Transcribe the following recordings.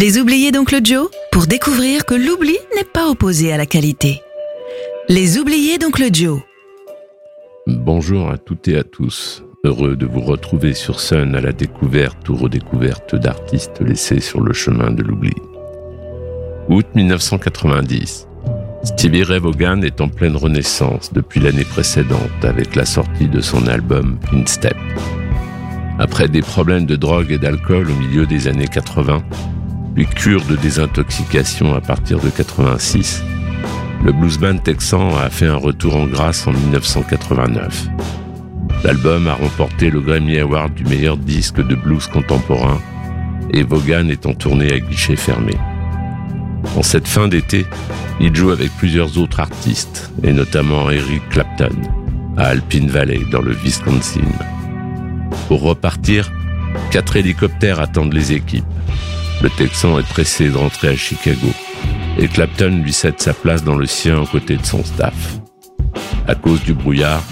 Les oubliés d'Oncle Joe pour découvrir que l'oubli n'est pas opposé à la qualité. Les oubliés d'Oncle Joe. Bonjour à toutes et à tous. Heureux de vous retrouver sur Sun à la découverte ou redécouverte d'artistes laissés sur le chemin de l'oubli. Août 1990. Stevie Ray Vaughan est en pleine renaissance depuis l'année précédente avec la sortie de son album In Step. Après des problèmes de drogue et d'alcool au milieu des années 80, puis cure de désintoxication à partir de 86, le blues band texan a fait un retour en grâce en 1989. L'album a remporté le Grammy Award du meilleur disque de blues contemporain et Vaughan est en tournée à guichet fermé. En cette fin d'été, il joue avec plusieurs autres artistes, et notamment Eric Clapton, à Alpine Valley, dans le Wisconsin. Pour repartir, quatre hélicoptères attendent les équipes. Le Texan est pressé de rentrer à Chicago et Clapton lui cède sa place dans le sien aux côtés de son staff. À cause du brouillard,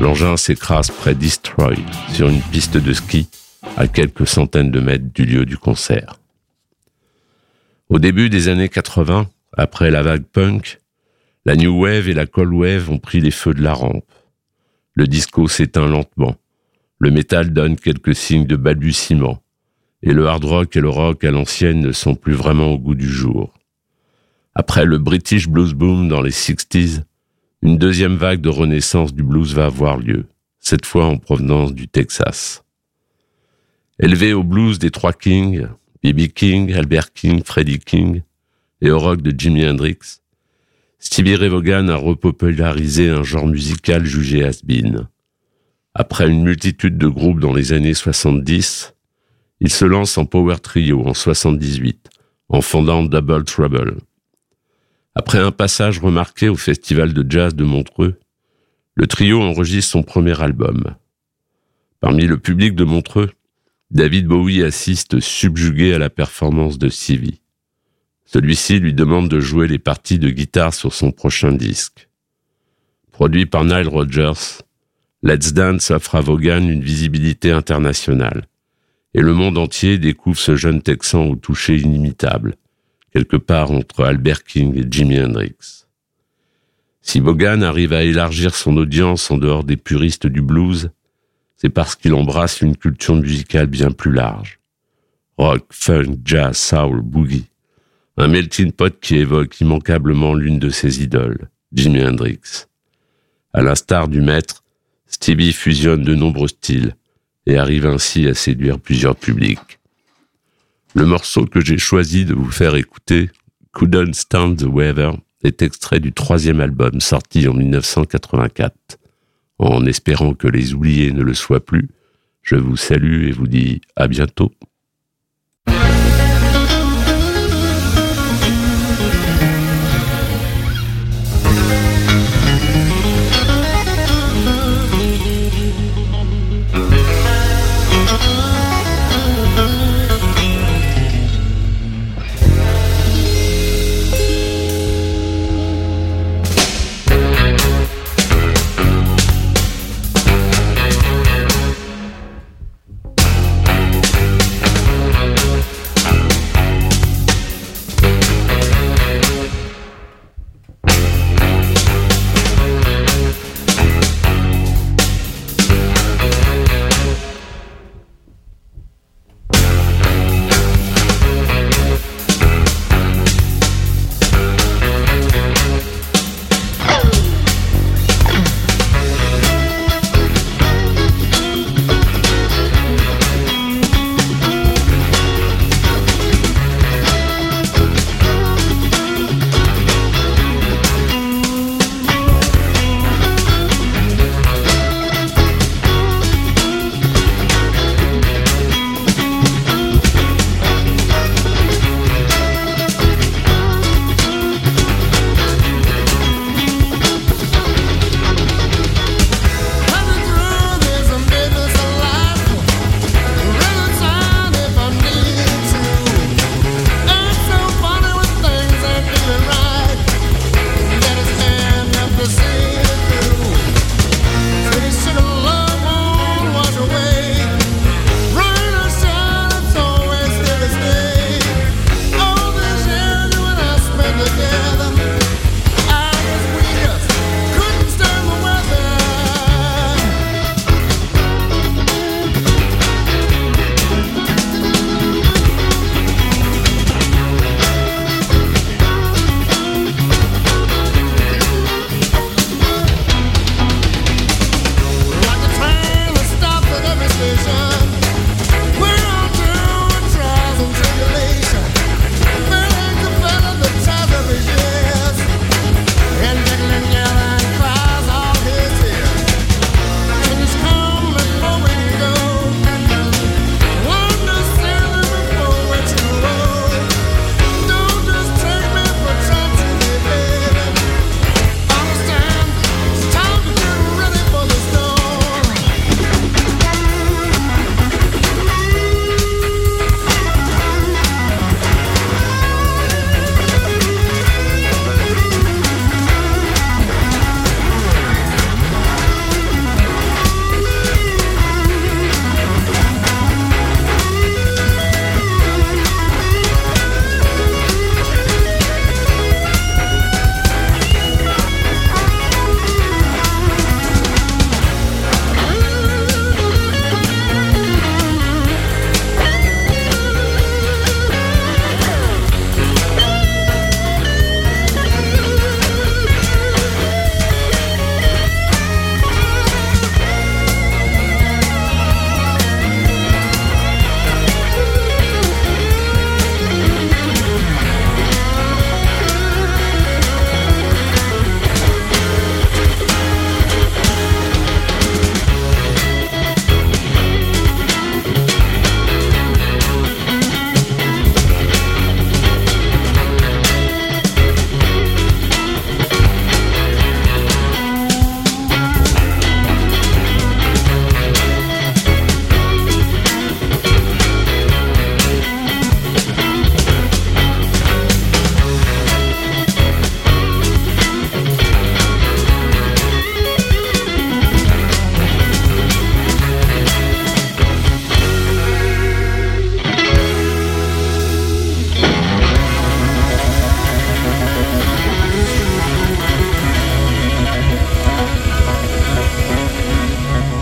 l'engin s'écrase près d'Eastroy sur une piste de ski à quelques centaines de mètres du lieu du concert. Au début des années 80, après la vague punk, la new wave et la cold wave ont pris les feux de la rampe. Le disco s'éteint lentement. Le métal donne quelques signes de balbutiement et le hard rock et le rock à l'ancienne ne sont plus vraiment au goût du jour. Après le British Blues Boom dans les 60s, une deuxième vague de renaissance du blues va avoir lieu, cette fois en provenance du Texas. Élevé au blues des trois Kings, B.B. King, Albert King, Freddie King, et au rock de Jimi Hendrix, Stevie Ray Vaughan a repopularisé un genre musical jugé has-been. Après une multitude de groupes dans les années 70, il se lance en power trio en 78, en fondant Double Trouble. Après un passage remarqué au Festival de jazz de Montreux, le trio enregistre son premier album. Parmi le public de Montreux, David Bowie assiste subjugué à la performance de Stevie. Celui-ci lui demande de jouer les parties de guitare sur son prochain disque. Produit par Nile Rodgers, Let's Dance offre à Vaughan une visibilité internationale et le monde entier découvre ce jeune Texan au toucher inimitable, quelque part entre Albert King et Jimi Hendrix. Si Bogan arrive à élargir son audience en dehors des puristes du blues, c'est parce qu'il embrasse une culture musicale bien plus large. Rock, funk, jazz, soul, boogie. Un melting pot qui évoque immanquablement l'une de ses idoles, Jimi Hendrix. À l'instar du maître, Stevie fusionne de nombreux styles, et arrive ainsi à séduire plusieurs publics. Le morceau que j'ai choisi de vous faire écouter, Couldn't Stand the Weather, est extrait du troisième album sorti en 1984. En espérant que les oubliés ne le soient plus, je vous salue et vous dis à bientôt.